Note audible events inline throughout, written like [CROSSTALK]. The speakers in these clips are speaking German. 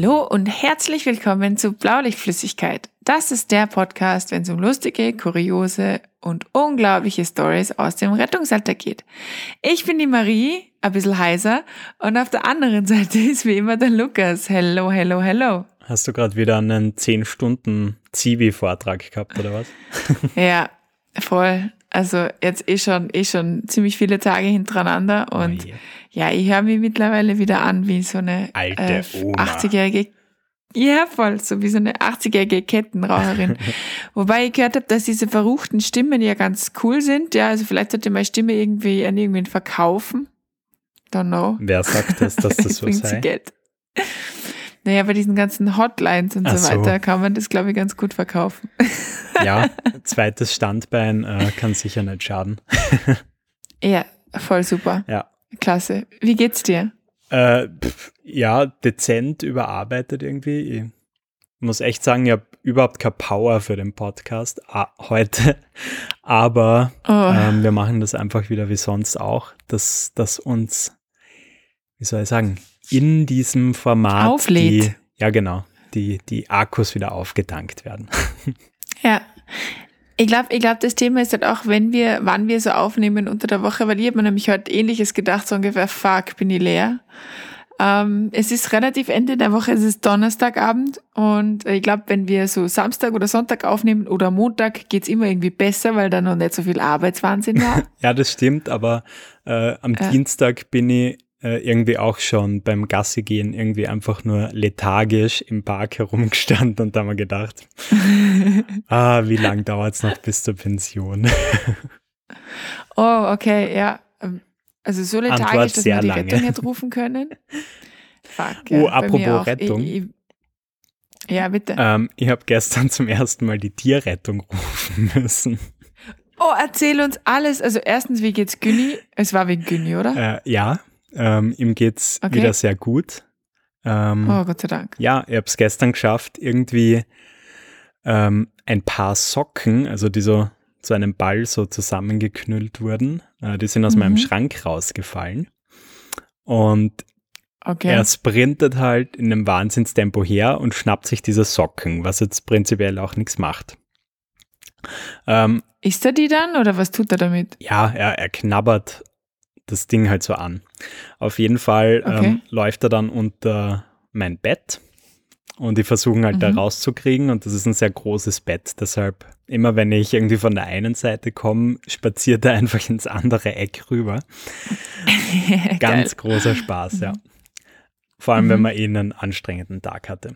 Hallo und herzlich willkommen zu Blaulichtflüssigkeit. Das ist der Podcast, wenn es um lustige, kuriose und unglaubliche Stories aus dem Rettungsalter geht. Ich bin die Marie, ein bisschen heiser, und auf der anderen Seite ist wie immer der Lukas. Hello, hello, hello. Hast du gerade wieder einen 10 Stunden Zivi-Vortrag gehabt, oder was? ja, voll. Also jetzt eh schon, eh schon ziemlich viele Tage hintereinander und oh ja, ich höre mich mittlerweile wieder an wie so eine Alte äh, 80-jährige ja, voll, so wie so eine 80-jährige Kettenraucherin. [LAUGHS] Wobei ich gehört habe, dass diese verruchten Stimmen ja ganz cool sind. Ja, also vielleicht sollte meine Stimme irgendwie an irgendwen verkaufen. Don't know. Wer sagt das, dass das so [LAUGHS] sei? Geld. Naja, bei diesen ganzen Hotlines und so, so weiter kann man das, glaube ich, ganz gut verkaufen. [LAUGHS] Ja, [LAUGHS] zweites Standbein äh, kann sicher nicht schaden. [LAUGHS] ja, voll super. Ja. Klasse. Wie geht's dir? Äh, pff, ja, dezent überarbeitet irgendwie. Ich muss echt sagen, ich habe überhaupt keine Power für den Podcast ah, heute. Aber oh. ähm, wir machen das einfach wieder wie sonst auch, dass, dass uns, wie soll ich sagen, in diesem Format Auflädt. Die, ja, genau, die, die Akkus wieder aufgetankt werden. [LAUGHS] Ja. Ich glaube, ich glaub, das Thema ist halt auch, wenn wir, wann wir so aufnehmen unter der Woche, weil ich habe mir nämlich heute ähnliches gedacht, so ungefähr, fuck, bin ich leer. Ähm, es ist relativ Ende der Woche, es ist Donnerstagabend und ich glaube, wenn wir so Samstag oder Sonntag aufnehmen oder Montag, geht's immer irgendwie besser, weil da noch nicht so viel Arbeitswahnsinn war. [LAUGHS] ja, das stimmt, aber äh, am äh. Dienstag bin ich äh, irgendwie auch schon beim Gassi gehen irgendwie einfach nur lethargisch im Park herumgestanden und da haben wir gedacht, [LAUGHS] ah, wie lange dauert es noch bis zur Pension? [LAUGHS] oh, okay, ja. Ähm, also so lethargisch, Antwort dass wir die lange. Rettung hätte rufen können. Fuck, [LAUGHS] ja, oh, apropos Rettung. Ich, ich, ja, bitte. Ähm, ich habe gestern zum ersten Mal die Tierrettung rufen müssen. Oh, erzähl uns alles. Also erstens, wie geht's Günni? Es war wegen Günni, oder? Äh, ja, ähm, ihm geht's okay. wieder sehr gut. Ähm, oh, Gott sei Dank. Ja, ich habe es gestern geschafft, irgendwie ähm, ein paar Socken, also die so zu einem Ball so zusammengeknüllt wurden, äh, die sind aus mhm. meinem Schrank rausgefallen. Und okay. er sprintet halt in einem Wahnsinnstempo her und schnappt sich diese Socken, was jetzt prinzipiell auch nichts macht. Ähm, Isst er die dann oder was tut er damit? Ja, er, er knabbert das Ding halt so an. Auf jeden Fall ähm, okay. ähm, läuft er dann unter mein Bett und die versuchen halt mhm. da rauszukriegen und das ist ein sehr großes Bett. Deshalb immer wenn ich irgendwie von der einen Seite komme, spaziert er [LAUGHS] einfach ins andere Eck rüber. [LAUGHS] Ganz großer Spaß, ja. Vor allem, mhm. wenn man eh einen anstrengenden Tag hatte.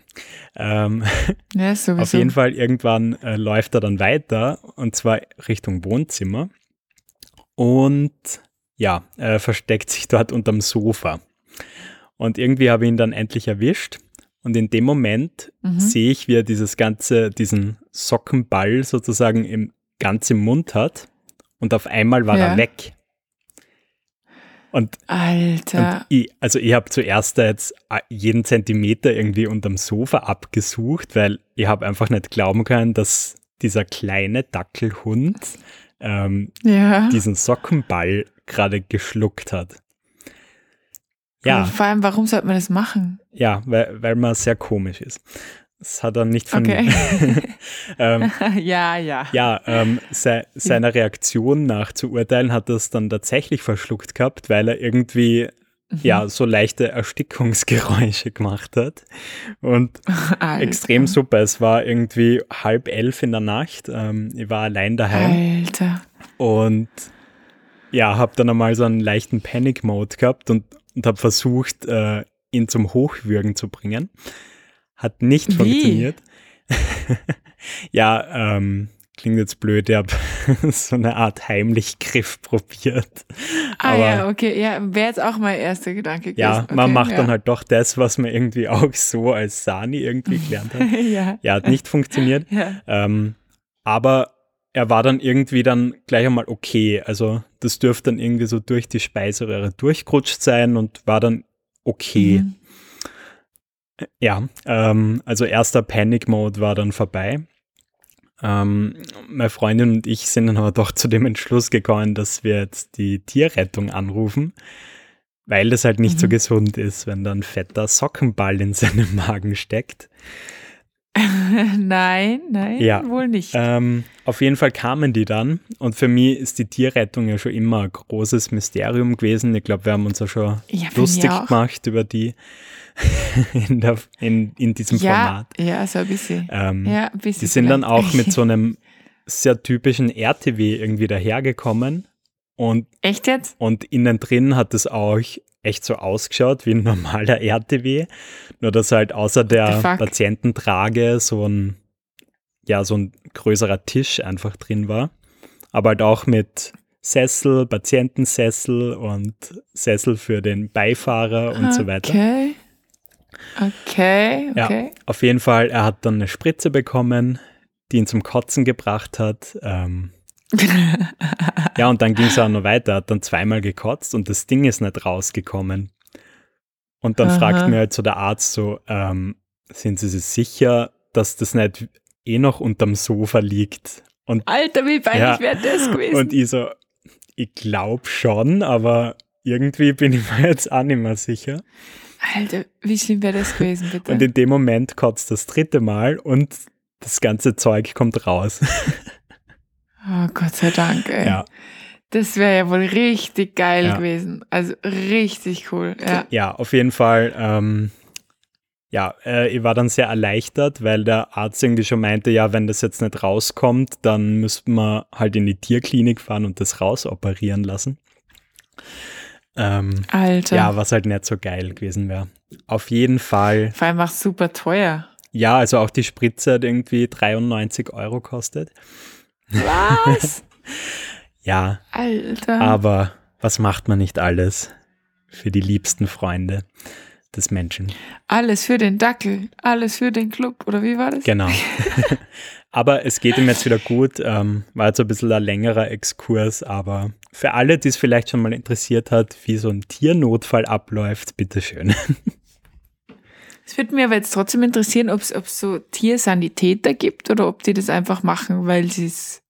Ähm, [LAUGHS] ja, auf jeden Fall, irgendwann äh, läuft er dann weiter und zwar Richtung Wohnzimmer. Und ja, er versteckt sich dort unterm Sofa. Und irgendwie habe ich ihn dann endlich erwischt. Und in dem Moment mhm. sehe ich, wie er dieses ganze, diesen Sockenball sozusagen im ganzen Mund hat. Und auf einmal war ja. er weg. Und, Alter. Und ich, also ich habe zuerst jetzt jeden Zentimeter irgendwie unterm Sofa abgesucht, weil ich habe einfach nicht glauben können, dass dieser kleine Dackelhund ähm, ja. diesen Sockenball gerade geschluckt hat. Ja. vor allem, warum sollte man das machen? Ja, weil, weil man sehr komisch ist. Das hat er nicht von okay. [LAUGHS] ähm, [LAUGHS] ja, ja. Ja, ähm, se, seiner Reaktion nach zu urteilen, hat er es dann tatsächlich verschluckt gehabt, weil er irgendwie mhm. ja so leichte Erstickungsgeräusche gemacht hat. Und [LAUGHS] extrem super. Es war irgendwie halb elf in der Nacht. Ähm, ich war allein daheim. Alter. Und ja, habe dann einmal so einen leichten Panic-Mode gehabt und, und habe versucht, äh, ihn zum Hochwürgen zu bringen. Hat nicht Wie? funktioniert. [LAUGHS] ja, ähm, klingt jetzt blöd, ich habe [LAUGHS] so eine Art heimlich Griff probiert. Ah Aber, ja, okay, ja, wäre jetzt auch mein erster Gedanke gewesen. Ja, okay, man macht ja. dann halt doch das, was man irgendwie [LAUGHS] auch so als Sani irgendwie gelernt hat. ja. ja, hat nicht funktioniert. Ja. Ähm, aber er war dann irgendwie dann gleich einmal okay. Also das dürfte dann irgendwie so durch die Speiseröhre durchgerutscht sein und war dann okay. Mhm. Ja, ähm, also erster Panic Mode war dann vorbei. Ähm, meine Freundin und ich sind dann aber doch zu dem Entschluss gekommen, dass wir jetzt die Tierrettung anrufen. weil das halt nicht mhm. so gesund ist, wenn da ein fetter Sockenball in seinem Magen steckt. [LAUGHS] nein, nein, ja, wohl nicht. Ähm, auf jeden Fall kamen die dann und für mich ist die Tierrettung ja schon immer ein großes Mysterium gewesen. Ich glaube, wir haben uns ja schon ja, lustig gemacht über die [LAUGHS] in, der, in, in diesem ja, Format. Ja, so ein bisschen. Ähm, ja, ein bisschen die sind vielleicht. dann auch mit so einem sehr typischen RTW irgendwie dahergekommen. Und, Echt jetzt? Und innen drin hat es auch echt so ausgeschaut wie ein [LAUGHS] normaler RTW, nur dass halt außer der Patiententrage so ein, ja, so ein größerer Tisch einfach drin war. Aber halt auch mit Sessel, Patientensessel und Sessel für den Beifahrer und okay. so weiter. Okay. Okay, okay. Ja, auf jeden Fall, er hat dann eine Spritze bekommen, die ihn zum Kotzen gebracht hat. Ähm, [LAUGHS] ja, und dann ging es auch noch weiter. Er hat dann zweimal gekotzt und das Ding ist nicht rausgekommen. Und dann Aha. fragt mir halt so der Arzt so, ähm, sind Sie sich sicher, dass das nicht eh noch unterm Sofa liegt? Und, Alter, wie peinlich ja, wäre das gewesen? Und ich so, ich glaube schon, aber irgendwie bin ich [LAUGHS] mir jetzt auch nicht mehr sicher. Alter, wie schlimm wäre das gewesen, bitte? Und in dem Moment kotzt das dritte Mal und das ganze Zeug kommt raus. [LAUGHS] Oh, Gott sei Dank, ey. Ja. Das wäre ja wohl richtig geil ja. gewesen. Also richtig cool. Ja, ja auf jeden Fall. Ähm, ja, äh, ich war dann sehr erleichtert, weil der Arzt irgendwie schon meinte, ja, wenn das jetzt nicht rauskommt, dann müssten wir halt in die Tierklinik fahren und das rausoperieren lassen. Ähm, Alter. Ja, was halt nicht so geil gewesen wäre. Auf jeden Fall. Vor allem auch super teuer. Ja, also auch die Spritze hat irgendwie 93 Euro kostet. Was? [LAUGHS] ja. Alter. Aber was macht man nicht alles für die liebsten Freunde des Menschen? Alles für den Dackel, alles für den Club, oder wie war das? Genau. [LAUGHS] [LAUGHS] aber es geht ihm jetzt wieder gut. Ähm, war jetzt ein bisschen ein längerer Exkurs, aber für alle, die es vielleicht schon mal interessiert hat, wie so ein Tiernotfall abläuft, bitteschön. Es würde mir aber jetzt trotzdem interessieren, ob es so Tiersanitäter gibt oder ob die das einfach machen, weil sie es,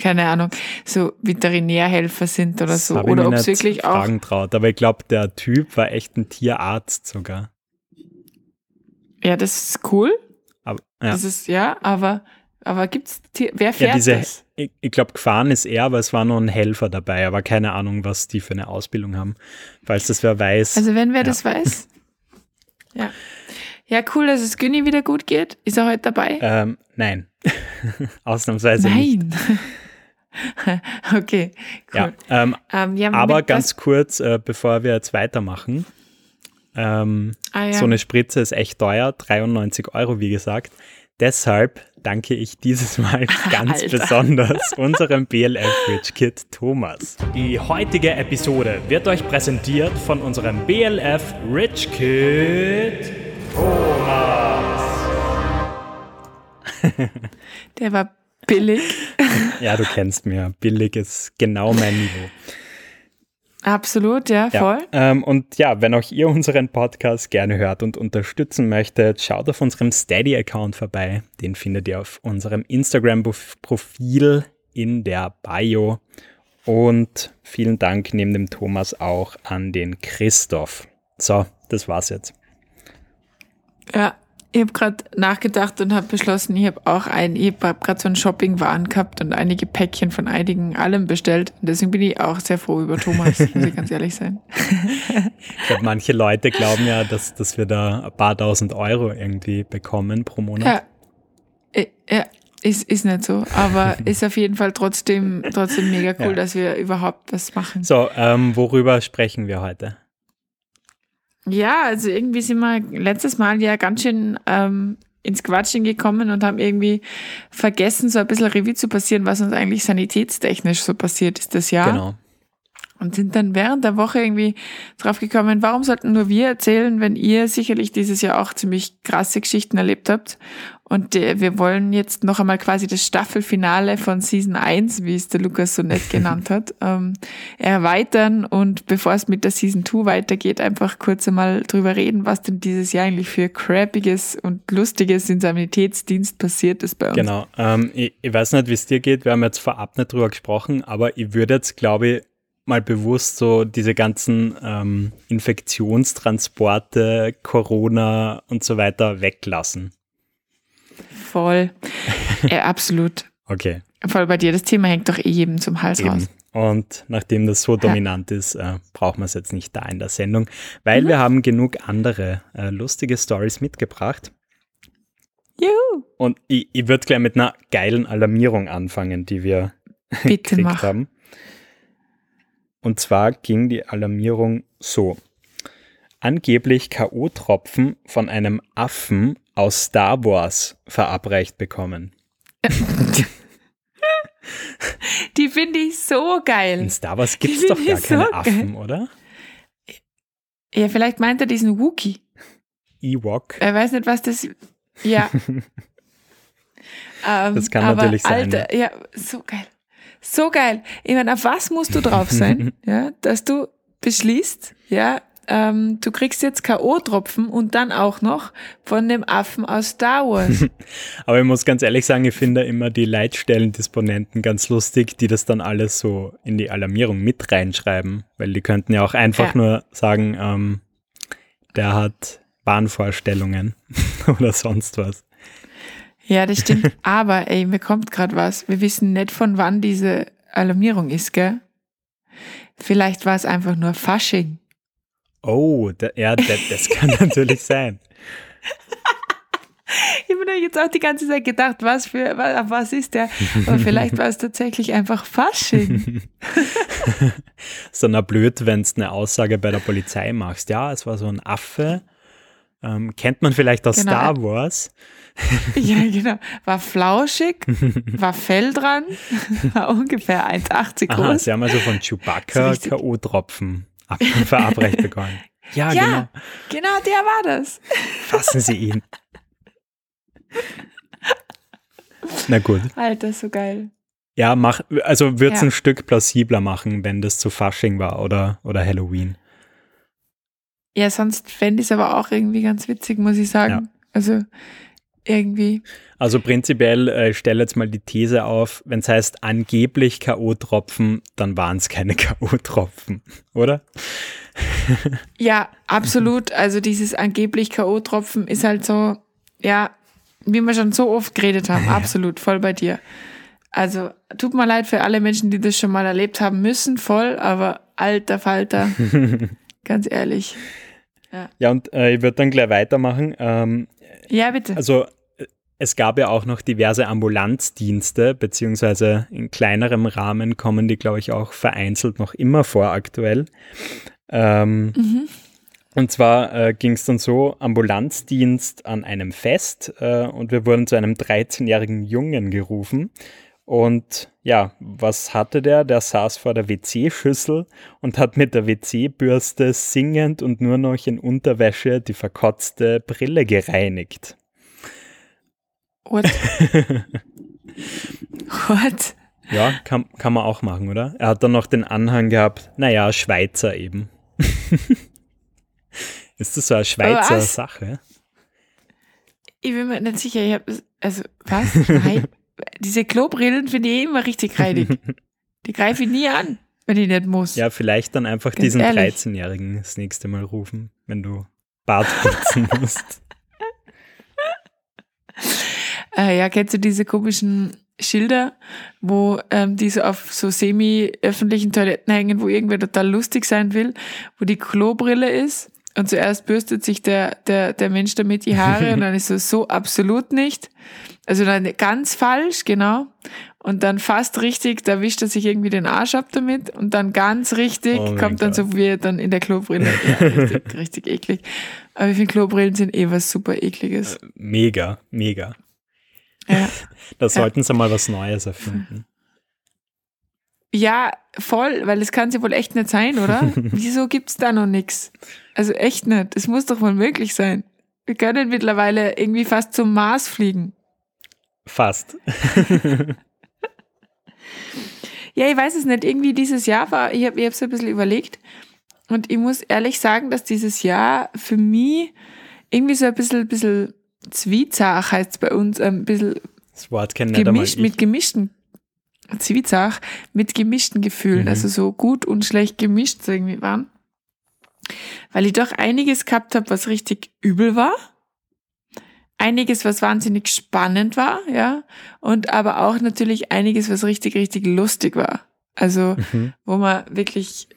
keine Ahnung, so Veterinärhelfer sind oder das so. Oder ob es wirklich auch. Fragen traut. Aber ich glaube, der Typ war echt ein Tierarzt sogar. Ja, das ist cool. Aber, ja. Das ist, ja, aber, aber gibt's Tier, wer fährt ja, diese, das? Ich, ich glaube, gefahren ist er, aber es war nur ein Helfer dabei, aber keine Ahnung, was die für eine Ausbildung haben. Falls das wer weiß. Also wenn wer ja. das weiß. [LAUGHS] Ja. Ja, cool, dass es Günni wieder gut geht. Ist er heute dabei? Ähm, nein. [LAUGHS] Ausnahmsweise nein. nicht. [LAUGHS] [LAUGHS] okay, cool. Ja, ähm, ähm, ja, aber ganz kurz, äh, bevor wir jetzt weitermachen. Ähm, ah, ja. So eine Spritze ist echt teuer, 93 Euro, wie gesagt. Deshalb danke ich dieses [LAUGHS] Mal [LAUGHS] ganz Alter. besonders unserem BLF Rich Kid Thomas. Die heutige Episode wird euch präsentiert von unserem BLF Rich Kid Thomas. Der war billig. ja, du kennst mir. Billig ist genau mein Niveau. Absolut, ja, voll. Ja, ähm, und ja, wenn auch ihr unseren Podcast gerne hört und unterstützen möchtet, schaut auf unserem Steady-Account vorbei. Den findet ihr auf unserem Instagram-Profil in der Bio. Und vielen Dank neben dem Thomas auch an den Christoph. So, das war's jetzt. Ja, ich habe gerade nachgedacht und habe beschlossen, ich habe auch ein, ich habe gerade so einen Shopping-Waren gehabt und einige Päckchen von einigen allem bestellt. Und deswegen bin ich auch sehr froh über Thomas, muss ich ganz ehrlich sein. [LAUGHS] ich glaube, manche Leute glauben ja, dass, dass wir da ein paar tausend Euro irgendwie bekommen pro Monat. Ja, ja ist, ist nicht so, aber [LAUGHS] ist auf jeden Fall trotzdem, trotzdem mega cool, ja. dass wir überhaupt was machen. So, ähm, worüber sprechen wir heute? Ja, also irgendwie sind wir letztes Mal ja ganz schön ähm, ins Quatschen gekommen und haben irgendwie vergessen, so ein bisschen Revue zu passieren, was uns eigentlich sanitätstechnisch so passiert ist das Jahr. Genau. Und sind dann während der Woche irgendwie drauf gekommen, warum sollten nur wir erzählen, wenn ihr sicherlich dieses Jahr auch ziemlich krasse Geschichten erlebt habt und äh, wir wollen jetzt noch einmal quasi das Staffelfinale von Season 1, wie es der Lukas so nett genannt hat, [LAUGHS] ähm, erweitern und bevor es mit der Season 2 weitergeht, einfach kurz einmal drüber reden, was denn dieses Jahr eigentlich für crappiges und lustiges in Sanitätsdienst passiert ist bei uns. Genau. Ähm, ich, ich weiß nicht, wie es dir geht, wir haben jetzt vorab nicht drüber gesprochen, aber ich würde jetzt, glaube ich, mal bewusst so diese ganzen ähm, Infektionstransporte, Corona und so weiter weglassen. Voll. [LAUGHS] äh, absolut. Okay. Voll bei dir. Das Thema hängt doch eh jedem zum Hals Eben. raus. Und nachdem das so dominant ja. ist, äh, braucht man es jetzt nicht da in der Sendung, weil mhm. wir haben genug andere äh, lustige Stories mitgebracht. Juhu. Und ich, ich würde gleich mit einer geilen Alarmierung anfangen, die wir Bitte [LAUGHS] gekriegt haben. Und zwar ging die Alarmierung so. Angeblich K.O.-Tropfen von einem Affen aus Star Wars verabreicht bekommen. [LAUGHS] Die finde ich so geil. In Star Wars gibt es doch gar keine so Affen, oder? Ja, vielleicht meint er diesen Wookie. Ewok. Er weiß nicht, was das. Ja. [LAUGHS] ähm, das kann natürlich sein. Alter, ja, so geil. So geil. Ich meine, auf was musst du drauf sein, [LAUGHS] ja, dass du beschließt, ja, ähm, du kriegst jetzt K.O.-Tropfen und dann auch noch von dem Affen aus Star Wars. [LAUGHS] Aber ich muss ganz ehrlich sagen, ich finde immer die Leitstellendisponenten ganz lustig, die das dann alles so in die Alarmierung mit reinschreiben, weil die könnten ja auch einfach ja. nur sagen, ähm, der hat Bahnvorstellungen [LAUGHS] oder sonst was. Ja, das stimmt. [LAUGHS] Aber ey, mir kommt gerade was. Wir wissen nicht, von wann diese Alarmierung ist, gell? Vielleicht war es einfach nur Fasching. Oh, da, ja, das, das kann [LAUGHS] natürlich sein. Ich habe mir jetzt auch die ganze Zeit gedacht, was für, was, was ist der? Aber vielleicht war es tatsächlich einfach Fasching. [LAUGHS] so na blöd, wenn du eine Aussage bei der Polizei machst. Ja, es war so ein Affe. Ähm, kennt man vielleicht aus genau. Star Wars. [LAUGHS] ja, genau. War flauschig, war Fell dran, war ungefähr 1,80 groß. Aha, Sie haben also von Chewbacca K.O.-Tropfen verabreicht bekommen. [LAUGHS] Ja, ja, genau. Genau, der war das. [LAUGHS] Fassen Sie ihn. Na gut. Alter, so geil. Ja, mach, also wird es ja. ein Stück plausibler machen, wenn das zu Fasching war oder, oder Halloween. Ja, sonst fände ich es aber auch irgendwie ganz witzig, muss ich sagen. Ja. Also irgendwie. Also prinzipiell äh, stelle jetzt mal die These auf, wenn es heißt angeblich K.O.-Tropfen, dann waren es keine [LAUGHS] K.O.-Tropfen, oder? ja, absolut. Also dieses angeblich K.O.-Tropfen ist halt so, ja, wie wir schon so oft geredet haben, [LAUGHS] absolut, voll bei dir. Also tut mir leid für alle Menschen, die das schon mal erlebt haben müssen, voll, aber alter Falter, [LAUGHS] ganz ehrlich. Ja, ja und äh, ich würde dann gleich weitermachen. Ähm, ja, bitte. Also es gab ja auch noch diverse Ambulanzdienste, beziehungsweise in kleinerem Rahmen kommen die, glaube ich, auch vereinzelt noch immer vor aktuell. Ähm, mhm. Und zwar äh, ging es dann so, Ambulanzdienst an einem Fest äh, und wir wurden zu einem 13-jährigen Jungen gerufen. Und ja, was hatte der? Der saß vor der WC-Schüssel und hat mit der WC-Bürste singend und nur noch in Unterwäsche die verkotzte Brille gereinigt. What? [LAUGHS] What? Ja, kann, kann man auch machen, oder? Er hat dann noch den Anhang gehabt, naja, Schweizer eben. [LAUGHS] Ist das so eine Schweizer Sache? Ich bin mir nicht sicher, ich habe, also, was? [LAUGHS] Diese Klobrillen finde ich immer richtig reidig. Die greife ich nie an, wenn ich nicht muss. Ja, vielleicht dann einfach Ganz diesen 13-Jährigen das nächste Mal rufen, wenn du Bart putzen musst. Äh, ja, kennst du diese komischen Schilder, wo ähm, die so auf so semi-öffentlichen Toiletten hängen, wo irgendwer total lustig sein will, wo die Klobrille ist und zuerst bürstet sich der, der, der Mensch damit die Haare und [LAUGHS] dann ist so, so absolut nicht. Also dann ganz falsch, genau. Und dann fast richtig, da wischt er sich irgendwie den Arsch ab damit und dann ganz richtig oh kommt dann so wie dann in der Klobrille. [LAUGHS] Ja, richtig, richtig eklig. Aber ich finde Klobrillen sind eh was super ekliges. Äh, mega, mega. Ja. [LAUGHS] da sollten sie mal was Neues erfinden. Ja, voll, weil es kann ja wohl echt nicht sein, oder? [LAUGHS] Wieso gibt es da noch nichts? Also echt nicht. Es muss doch wohl möglich sein. Wir können mittlerweile irgendwie fast zum Mars fliegen. Fast. [LAUGHS] ja, ich weiß es nicht. Irgendwie dieses Jahr war, ich habe ich so ein bisschen überlegt und ich muss ehrlich sagen, dass dieses Jahr für mich irgendwie so ein bisschen, bisschen Zwiezach heißt es bei uns, ein bisschen das Wort kennen gemischt, mit gemischten Zwiezach mit gemischten Gefühlen, mhm. also so gut und schlecht gemischt so irgendwie waren. Weil ich doch einiges gehabt habe, was richtig übel war. Einiges, was wahnsinnig spannend war, ja. Und aber auch natürlich einiges, was richtig, richtig lustig war. Also, mhm. wo man wirklich,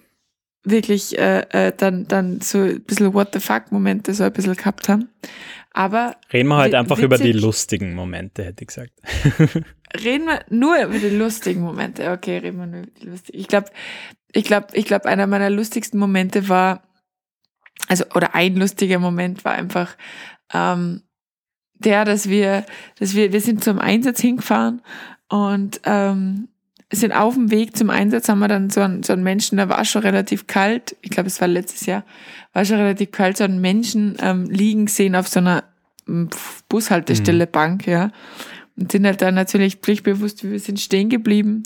wirklich äh, äh, dann, dann so ein bisschen What the fuck-Momente so ein bisschen gehabt haben. Aber. Reden wir halt einfach über die lustigen Momente, hätte ich gesagt. [LAUGHS] reden wir nur über die lustigen Momente. Okay, reden wir nur über die lustigen. Ich glaube, ich glaube, ich glaube, einer meiner lustigsten Momente war, also, oder ein lustiger Moment war einfach, ähm, der, dass wir, dass wir, wir sind zum Einsatz hingefahren und ähm, sind auf dem Weg zum Einsatz, haben wir dann so einen, so einen Menschen, da war schon relativ kalt, ich glaube, es war letztes Jahr, war schon relativ kalt, so einen Menschen ähm, liegen sehen auf so einer Bushaltestelle mhm. Bank, ja und sind halt dann natürlich pflichtbewusst, wir sind stehen geblieben.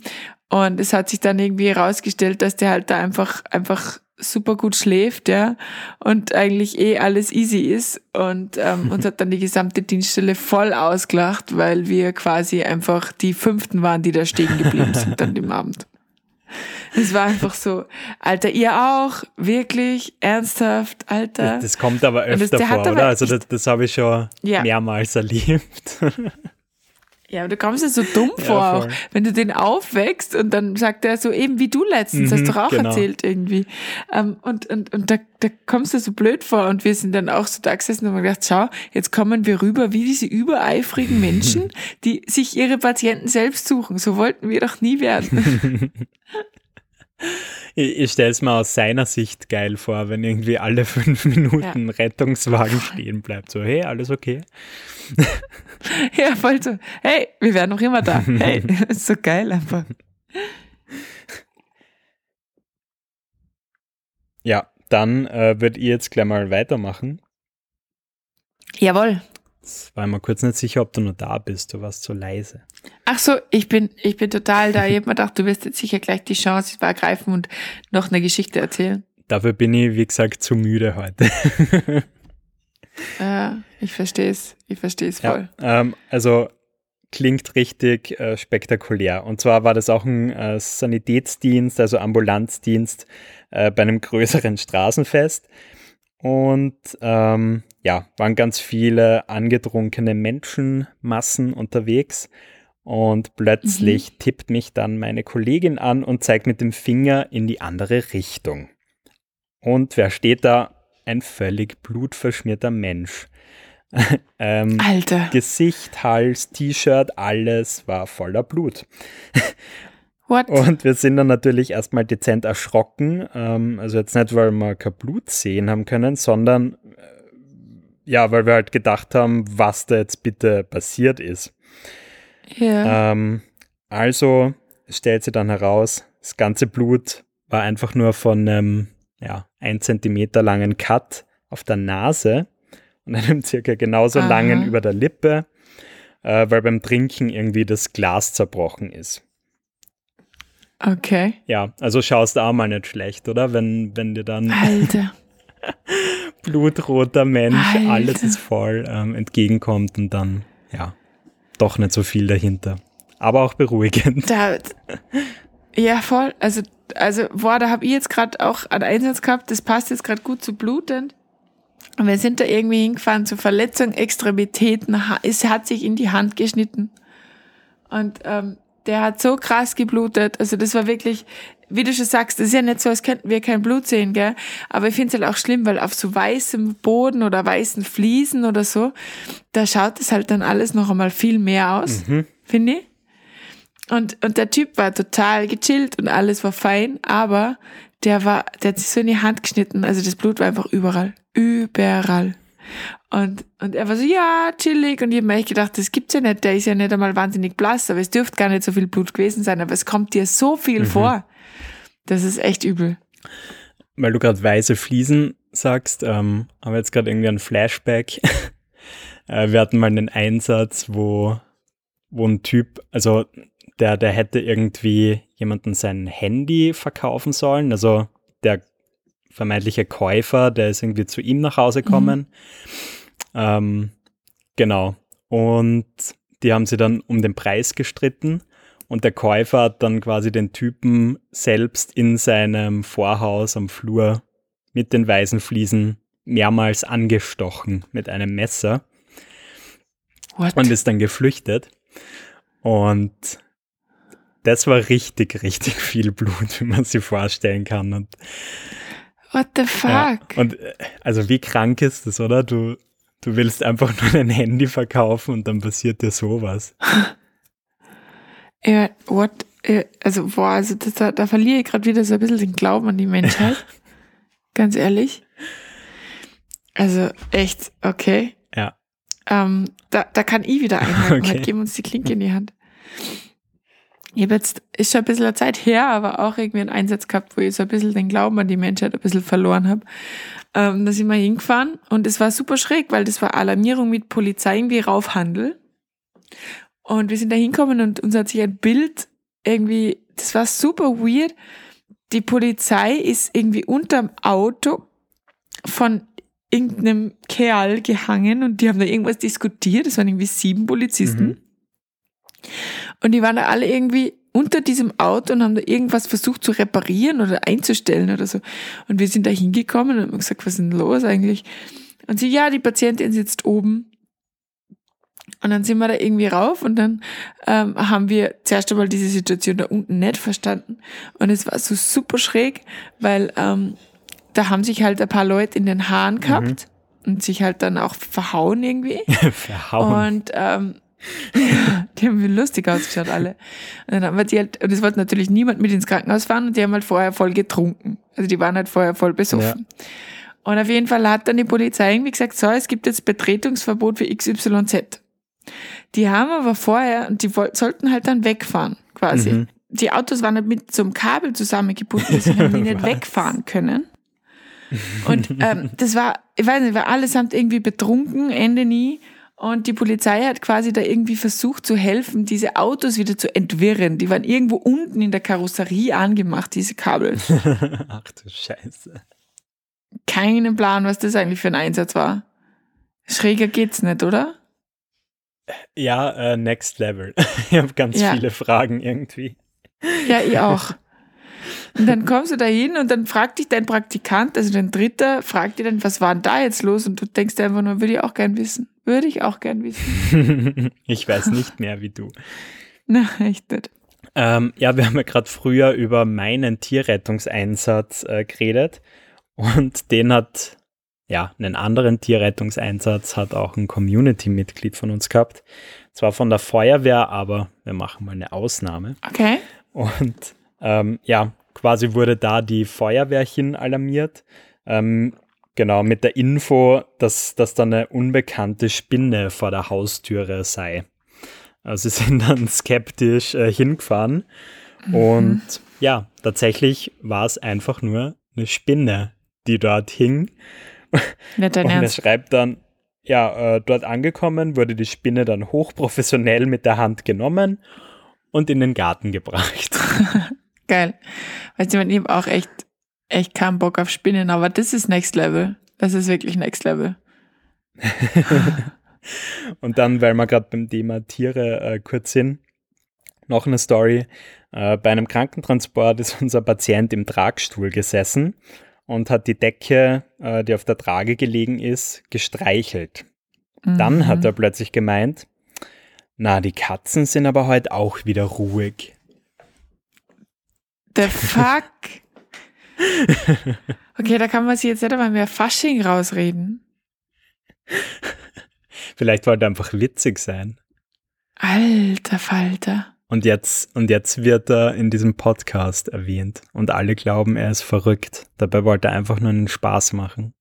Und es hat sich dann irgendwie herausgestellt, dass der halt da einfach, einfach super gut schläft, ja, und eigentlich eh alles easy ist. Und ähm, uns hat dann die gesamte Dienststelle voll ausgelacht, weil wir quasi einfach die Fünften waren, die da stehen geblieben sind dann dem Abend. Es war einfach so, Alter, ihr auch, wirklich, ernsthaft, Alter. Das, das kommt aber öfter das, vor, oder? Also das, das habe ich schon ja. mehrmals erlebt. [LAUGHS] Ja, aber du kommst dir so dumm [LAUGHS] vor, ja, auch, wenn du den aufwächst und dann sagt er so eben wie du letztens, mhm, hast du auch genau. erzählt irgendwie. Ähm, und und, und da, da kommst du so blöd vor und wir sind dann auch so da gesessen und haben gedacht, schau, jetzt kommen wir rüber wie diese übereifrigen [LAUGHS] Menschen, die sich ihre Patienten selbst suchen. So wollten wir doch nie werden. [LAUGHS] Ich, ich stelle es mir aus seiner Sicht geil vor, wenn irgendwie alle [LAUGHS] fünf Minuten ja. Rettungswagen stehen bleibt. So, hey, alles okay? [LAUGHS] ja, voll so. Hey, wir wären noch immer da. Hey, [LAUGHS] ist so geil einfach. Ja, dann äh, würdet ihr jetzt gleich mal weitermachen. Jawohl. Jetzt war ich mir kurz nicht sicher, ob du noch da bist. Du warst so leise. Ach so, ich bin, ich bin total da. Ich habe mir gedacht, du wirst jetzt sicher gleich die Chance ergreifen und noch eine Geschichte erzählen. Dafür bin ich, wie gesagt, zu müde heute. [LAUGHS] ja, ich verstehe es. Ich verstehe es voll. Ja, ähm, also klingt richtig äh, spektakulär. Und zwar war das auch ein äh, Sanitätsdienst, also Ambulanzdienst äh, bei einem größeren Straßenfest. Und ähm, ja, waren ganz viele angetrunkene Menschenmassen unterwegs. Und plötzlich mhm. tippt mich dann meine Kollegin an und zeigt mit dem Finger in die andere Richtung. Und wer steht da? Ein völlig blutverschmierter Mensch. [LAUGHS] ähm, Alter. Gesicht, Hals, T-Shirt, alles war voller Blut. [LAUGHS] What? Und wir sind dann natürlich erstmal dezent erschrocken. Ähm, also jetzt nicht, weil wir kein Blut sehen haben können, sondern äh, ja, weil wir halt gedacht haben, was da jetzt bitte passiert ist. Ja. Ähm, also stellt sich dann heraus, das ganze Blut war einfach nur von einem ja, ein Zentimeter langen Cut auf der Nase und [LAUGHS] einem circa genauso Aha. langen über der Lippe, äh, weil beim Trinken irgendwie das Glas zerbrochen ist. Okay. Ja, also schaust du auch mal nicht schlecht, oder? Wenn, wenn dir dann Alter. [LAUGHS] blutroter Mensch, Alter. alles ist voll, ähm, entgegenkommt und dann, ja, doch nicht so viel dahinter. Aber auch beruhigend. Da, ja, voll. Also, also, boah, da habe ich jetzt gerade auch einen Einsatz gehabt, das passt jetzt gerade gut zu blutend. Und wir sind da irgendwie hingefahren zur Verletzung, Extremitäten, es hat sich in die Hand geschnitten. Und ähm, der hat so krass geblutet. Also das war wirklich, wie du schon sagst, das ist ja nicht so, als könnten wir kein Blut sehen, gell? Aber ich finde es halt auch schlimm, weil auf so weißem Boden oder weißen Fliesen oder so, da schaut es halt dann alles noch einmal viel mehr aus, mhm. finde ich. Und, und der Typ war total gechillt und alles war fein, aber der war, der hat sich so in die Hand geschnitten, also das Blut war einfach überall. Überall. Und, und er war so, ja, chillig. Und ich habe mir echt gedacht, das gibt's ja nicht. Der ist ja nicht einmal wahnsinnig blass, aber es dürfte gar nicht so viel Blut gewesen sein. Aber es kommt dir so viel mhm. vor. Das ist echt übel. Weil du gerade weiße Fliesen sagst, ähm, haben wir jetzt gerade irgendwie ein Flashback. [LAUGHS] äh, wir hatten mal einen Einsatz, wo, wo ein Typ, also der, der hätte irgendwie jemanden sein Handy verkaufen sollen. Also der vermeintliche Käufer, der ist irgendwie zu ihm nach Hause gekommen. Mhm. Ähm, genau. Und die haben sie dann um den Preis gestritten. Und der Käufer hat dann quasi den Typen selbst in seinem Vorhaus am Flur mit den weißen Fliesen mehrmals angestochen mit einem Messer. What? Und ist dann geflüchtet. Und das war richtig, richtig viel Blut, [LAUGHS] wie man sich vorstellen kann. Und, What the fuck? Ja, und äh, also wie krank ist das, oder? Du, du willst einfach [LAUGHS] nur dein Handy verkaufen und dann passiert dir sowas. Ja, what? Also, boah, also das, da, da verliere ich gerade wieder so ein bisschen den Glauben an die Menschheit. [LAUGHS] Ganz ehrlich. Also, echt, okay. Ja. Ähm, da, da kann ich wieder einhaken. Okay. Halt, geben uns die Klinke in die Hand. Ich habe jetzt, ist schon ein bisschen Zeit her, aber auch irgendwie einen Einsatz gehabt, wo ich so ein bisschen den Glauben an die Menschheit ein bisschen verloren habe. Ähm, da sind wir hingefahren und es war super schräg, weil das war Alarmierung mit Polizei irgendwie Raufhandel. Und wir sind da hingekommen und uns hat sich ein Bild irgendwie, das war super weird. Die Polizei ist irgendwie unterm Auto von irgendeinem Kerl gehangen und die haben da irgendwas diskutiert. Das waren irgendwie sieben Polizisten. Mhm. Und die waren da alle irgendwie unter diesem Auto und haben da irgendwas versucht zu reparieren oder einzustellen oder so. Und wir sind da hingekommen und haben gesagt, was ist denn los eigentlich? Und sie, ja, die Patientin sitzt oben. Und dann sind wir da irgendwie rauf und dann ähm, haben wir zuerst einmal diese Situation da unten nicht verstanden. Und es war so super schräg, weil ähm, da haben sich halt ein paar Leute in den Haaren gehabt mhm. und sich halt dann auch verhauen irgendwie. [LAUGHS] verhauen. Und ähm, [LAUGHS] die haben lustig ausgeschaut, alle. Und dann haben wir die halt, und es wollte natürlich niemand mit ins Krankenhaus fahren und die haben halt vorher voll getrunken. Also die waren halt vorher voll besoffen. Ja. Und auf jeden Fall hat dann die Polizei irgendwie gesagt, so, es gibt jetzt Betretungsverbot für XYZ. Die haben aber vorher, und die sollten halt dann wegfahren, quasi. Mhm. Die Autos waren halt mit so einem Kabel zusammengebunden, deswegen haben die [LAUGHS] nicht wegfahren können. Und ähm, das war, ich weiß nicht, war allesamt irgendwie betrunken, Ende nie. Und die Polizei hat quasi da irgendwie versucht zu helfen, diese Autos wieder zu entwirren. Die waren irgendwo unten in der Karosserie angemacht, diese Kabel. [LAUGHS] Ach du Scheiße. Keinen Plan, was das eigentlich für ein Einsatz war. Schräger geht's nicht, oder? Ja, uh, next level. [LAUGHS] Ich habe ganz ja. viele Fragen irgendwie. Ja, ich [LAUGHS] auch. Und dann kommst du da hin und dann fragt dich dein Praktikant, also dein Dritter, fragt dich dann, was war denn da jetzt los? Und du denkst dir einfach nur, würde ich auch gern wissen. Würde ich auch gern wissen. [LAUGHS] ich weiß nicht mehr wie du. [LAUGHS] Na, echt nicht. Ähm, ja, wir haben ja gerade früher über meinen Tierrettungseinsatz äh, geredet und den hat, ja, einen anderen Tierrettungseinsatz hat auch ein Community-Mitglied von uns gehabt. Zwar von der Feuerwehr, aber wir machen mal eine Ausnahme. Okay. Und ähm, ja, quasi wurde da die Feuerwehrchen alarmiert. Ähm, Genau, mit der Info, dass, dass da eine unbekannte Spinne vor der Haustüre sei. Also sie [LAUGHS] sind dann skeptisch äh, hingefahren. Mhm. Und ja, tatsächlich war es einfach nur eine Spinne, die dort hing. Nicht dein Und er schreibt dann, ja, äh, dort angekommen wurde die Spinne dann hochprofessionell mit der Hand genommen und in den Garten gebracht. [LAUGHS] Geil. Weißt du, ich habe auch echt echt keinen Bock auf Spinnen, aber das ist Next Level. Das ist wirklich Next Level. [LAUGHS] Und dann, weil wir gerade beim Thema Tiere äh, kurz sind, noch eine Story. Äh, bei einem Krankentransport ist unser Patient im Tragstuhl gesessen und hat die Decke, äh, die auf der Trage gelegen ist, gestreichelt. Mhm. Dann hat er plötzlich gemeint, na, die Katzen sind aber heute auch wieder ruhig. The fuck? [LAUGHS] [LAUGHS] okay, da kann man sich jetzt nicht einmal mehr Fasching rausreden. Vielleicht wollte er einfach witzig sein. Alter Falter. Und jetzt, und jetzt wird er in diesem Podcast erwähnt und alle glauben, er ist verrückt. Dabei wollte er einfach nur einen Spaß machen.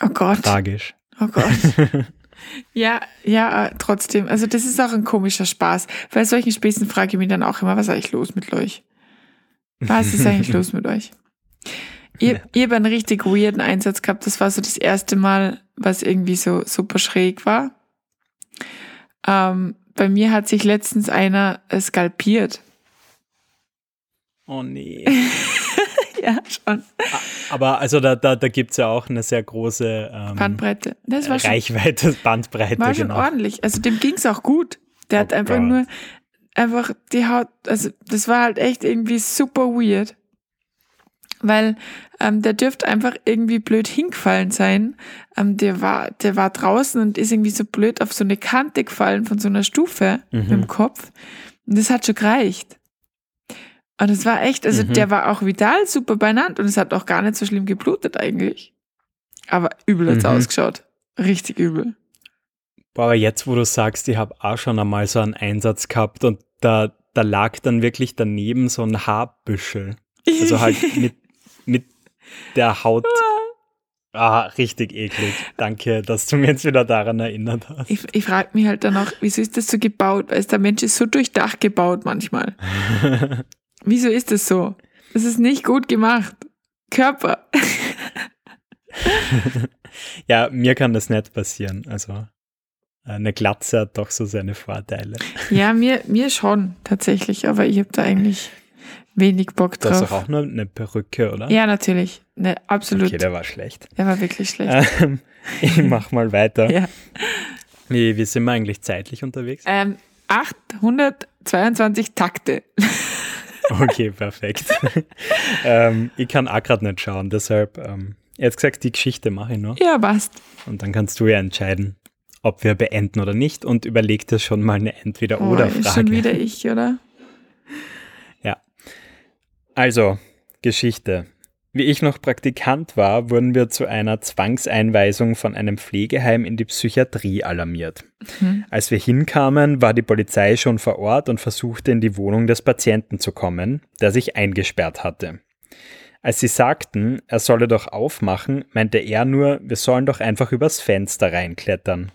Oh Gott. Tragisch. Oh Gott. [LAUGHS] ja, ja, trotzdem. Also das ist auch ein komischer Spaß. Bei solchen Späßen frage ich mich dann auch immer, was ist eigentlich los mit euch? Was ist eigentlich [LAUGHS] los mit euch? Ich, ich habe einen richtig weirden Einsatz gehabt. Das war so das erste Mal, was irgendwie so super schräg war. Ähm, bei mir hat sich letztens einer skalpiert. Oh nee. [LAUGHS] ja, schon. Aber also da, da, da gibt es ja auch eine sehr große ähm, Bandbreite. Das war Reichweite, schon, [LAUGHS] Bandbreite. War schon genau. ordentlich. Also dem ging es auch gut. Der oh hat einfach Gott. nur einfach die Haut, also das war halt echt irgendwie super weird. Weil ähm, der dürfte einfach irgendwie blöd hingefallen sein. Ähm, der, war, der war draußen und ist irgendwie so blöd auf so eine Kante gefallen von so einer Stufe mhm. im Kopf. Und das hat schon gereicht. Und es war echt, also mhm. der war auch vital super beinannt und es hat auch gar nicht so schlimm geblutet eigentlich. Aber übel hat's mhm. ausgeschaut. Richtig übel. Boah, aber jetzt, wo du sagst, ich habe auch schon einmal so einen Einsatz gehabt und da, da lag dann wirklich daneben so ein Haarbüschel. Also halt [LAUGHS] mit, mit der Haut. [LAUGHS] Ah, richtig eklig. Danke, dass du mir jetzt wieder daran erinnert hast. Ich, ich frage mich halt dann auch, wieso ist das so gebaut? Weil der Mensch ist so durchdacht gebaut manchmal. [LAUGHS] wieso ist das so? Das ist nicht gut gemacht. Körper. [LAUGHS] ja, mir kann das nicht passieren. Also eine Glatze hat doch so seine Vorteile. Ja, mir, mir schon tatsächlich, aber ich habe da eigentlich wenig Bock drauf. Das ist auch nur eine Perücke, oder? Ja, natürlich. Ne, absolut. Okay, der war schlecht. Der war wirklich schlecht. Ähm, [LAUGHS] ich mach mal weiter. ja. Wie, wie sind wir eigentlich zeitlich unterwegs? Ähm, 822 Takte. [LAUGHS] okay, perfekt. [LAUGHS] ähm, ich kann auch gerade nicht schauen, deshalb, ähm, jetzt gesagt, die Geschichte mache ich noch. Ja, passt. Und dann kannst du ja entscheiden, ob wir beenden oder nicht und überleg dir schon mal eine Entweder-Oder-Frage. Oh, schon wieder ich, oder? Also, Geschichte. Wie ich noch Praktikant war, wurden wir zu einer Zwangseinweisung von einem Pflegeheim in die Psychiatrie alarmiert. Mhm. Als wir hinkamen, war die Polizei schon vor Ort und versuchte in die Wohnung des Patienten zu kommen, der sich eingesperrt hatte. Als sie sagten, er solle doch aufmachen, meinte er nur, wir sollen doch einfach übers Fenster reinklettern.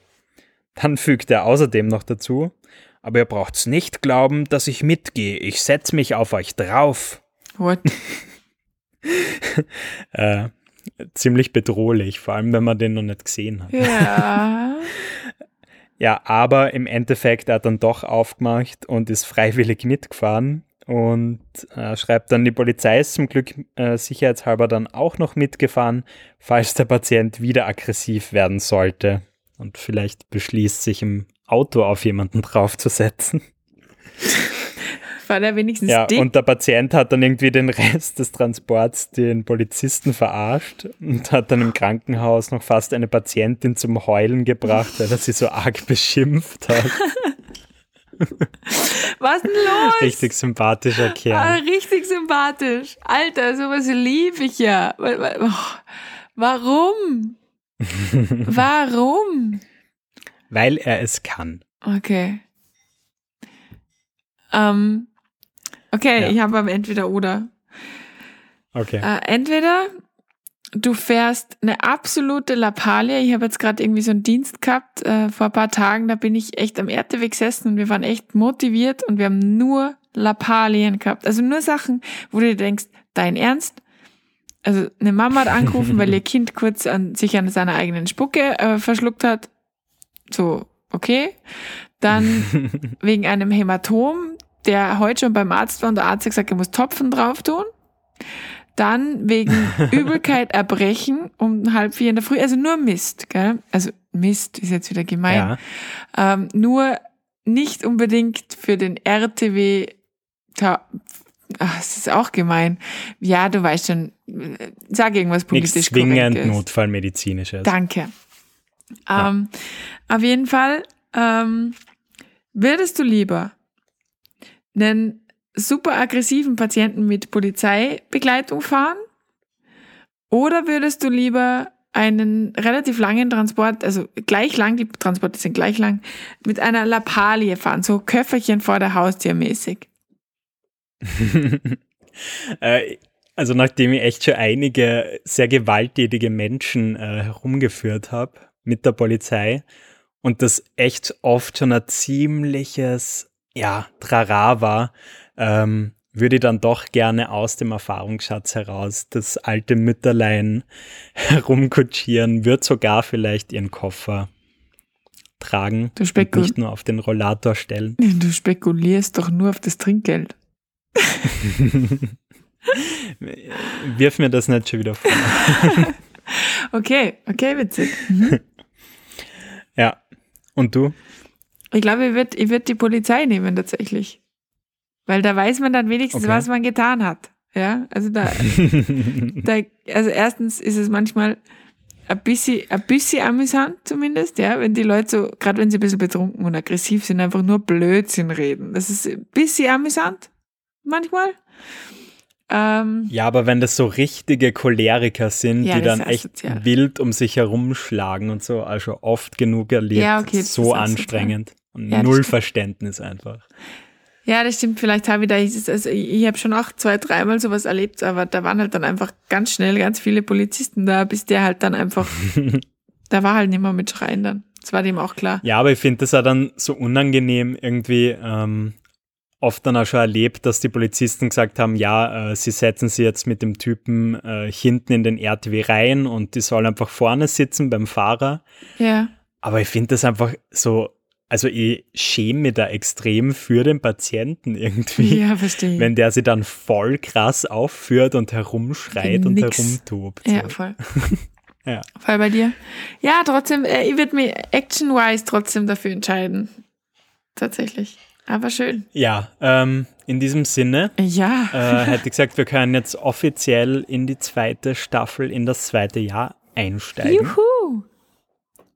Dann fügt er außerdem noch dazu, aber ihr braucht's nicht glauben, dass ich mitgehe. Ich setz mich auf euch drauf. What? [LAUGHS] äh, ziemlich bedrohlich, vor allem wenn man den noch nicht gesehen hat. Ja. [LAUGHS] ja, aber im Endeffekt er hat dann doch aufgemacht und ist freiwillig mitgefahren und äh, schreibt dann, die Polizei ist zum Glück äh, sicherheitshalber dann auch noch mitgefahren, falls der Patient wieder aggressiv werden sollte und vielleicht beschließt, sich im Auto auf jemanden draufzusetzen. War der wenigstens Ja, dick? und der Patient hat dann irgendwie den Rest des Transports den Polizisten verarscht und hat dann im Krankenhaus noch fast eine Patientin zum Heulen gebracht, weil er sie so arg beschimpft hat. [LAUGHS] Was denn los? Richtig sympathischer Kerl. Ah, richtig sympathisch. Alter, sowas liebe ich ja. Warum? [LAUGHS] Warum? Weil er es kann. Okay. Ähm, okay, ja. ich habe aber entweder oder. Okay. Äh, entweder du fährst eine absolute Lappalie. Ich habe jetzt gerade irgendwie so einen Dienst gehabt äh, vor ein paar Tagen. Da bin ich echt am RTW gesessen und wir waren echt motiviert und wir haben nur Lappalien gehabt. Also nur Sachen, wo du dir denkst, dein Ernst? also eine Mama hat angerufen, weil ihr [LAUGHS] Kind kurz an, sich an seiner eigenen Spucke äh, verschluckt hat. So, okay. Dann [LAUGHS] wegen einem Hämatom, der heute schon beim Arzt war und der Arzt hat gesagt, er muss Topfen drauf tun. Dann wegen [LAUGHS] Übelkeit erbrechen um halb vier in der Früh. Also nur Mist, gell? Also Mist ist jetzt wieder gemein. Ja. Ähm, nur nicht unbedingt für den RTW Ach, das ist auch gemein. Ja, du weißt schon, sag irgendwas politisch Nichts zwingend notfallmedizinisches. Danke. Ja. Ähm, auf jeden Fall, ähm, würdest du lieber einen super aggressiven Patienten mit Polizeibegleitung fahren oder würdest du lieber einen relativ langen Transport, also gleich lang, die Transporte sind gleich lang, mit einer Lappalie fahren, so Köfferchen vor der Haustür mäßig? [LAUGHS] äh, also nachdem ich echt schon einige sehr gewalttätige Menschen äh, herumgeführt habe mit der Polizei und das echt oft schon ein ziemliches, ja, Trara war, ähm, würde ich dann doch gerne aus dem Erfahrungsschatz heraus das alte Mütterlein [LAUGHS] herumkutschieren, würde sogar vielleicht ihren Koffer tragen du und nicht nur auf den Rollator stellen. [LAUGHS] Du spekulierst doch nur auf das Trinkgeld. [LAUGHS] Wirf mir das nicht schon wieder vor. okay, okay, witzig. Mhm. Ja. Und du? Ich glaube, ich würde ich würd die Polizei nehmen tatsächlich. Weil da weiß man dann wenigstens, okay. was man getan hat. Ja, also da, [LAUGHS] da, also erstens ist es manchmal ein bisschen, ein bisschen amüsant zumindest, ja, wenn die Leute so, gerade wenn sie ein bisschen betrunken und aggressiv sind, einfach nur Blödsinn reden. Das ist ein bisschen amüsant, manchmal. Ähm, ja, aber wenn das so richtige Choleriker sind, ja, die dann echt asozial. wild um sich herumschlagen und so, also oft genug erlebt, ja, okay, so anstrengend und ja, null Verständnis einfach. Ja, das stimmt. Vielleicht habe ich da, also ich habe schon auch zwei, dreimal sowas erlebt, aber da waren halt dann einfach ganz schnell ganz viele Polizisten da, bis der halt dann einfach, [LAUGHS] da war halt nicht mehr mit Schreien dann. Das war dem auch klar. Ja, aber ich finde das auch dann so unangenehm irgendwie, ähm, oft dann auch schon erlebt, dass die Polizisten gesagt haben, ja, äh, sie setzen sie jetzt mit dem Typen äh, hinten in den RTW rein und die soll einfach vorne sitzen beim Fahrer. Ja. Aber ich finde das einfach so also ich schäme mich da extrem für den Patienten irgendwie. Ja, verstehe. Wenn der sich dann voll krass aufführt und herumschreit und herumtobt. So. Ja, voll. [LAUGHS] ja. Voll bei dir. Ja, trotzdem, äh, ich würde mich action-wise trotzdem dafür entscheiden. Tatsächlich. Aber schön. Ja, ähm, in diesem Sinne ja. äh, hätte ich gesagt, wir können jetzt offiziell in die zweite Staffel, in das zweite Jahr einsteigen. Juhu!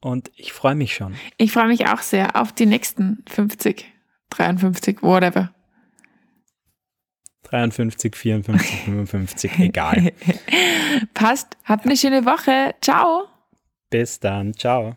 und ich freue mich schon. Ich freue mich auch sehr auf die nächsten 50, 53, whatever. 53, 54, 55, egal. [LAUGHS] Passt. Habt eine schöne Woche. Ciao. Bis dann. Ciao.